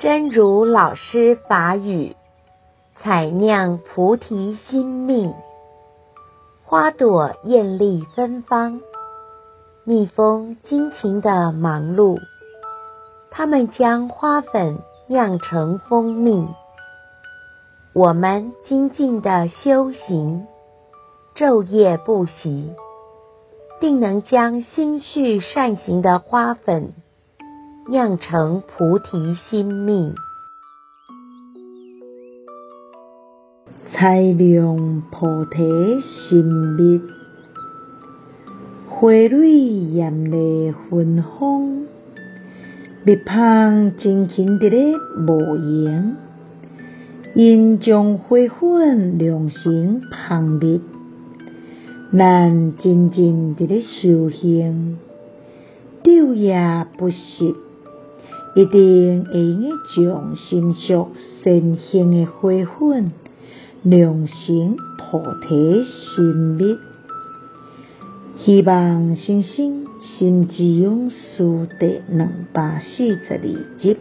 真如老师法语，采酿菩提心蜜。花朵艳丽芬芳，蜜蜂辛勤的忙碌，它们将花粉酿成蜂蜜。我们精进的修行，昼夜不息，定能将心绪善行的花粉。酿成菩提心蜜，采酿菩提心蜜，花蕊艳丽芬芳，蜜蜂辛勤伫咧务营，因将花粉酿成蜂蜜，咱精进伫咧修行，昼夜不息。一定会用将心绪善行的花粉酿成菩提心蜜。希望新生心之勇士第两百四十二集。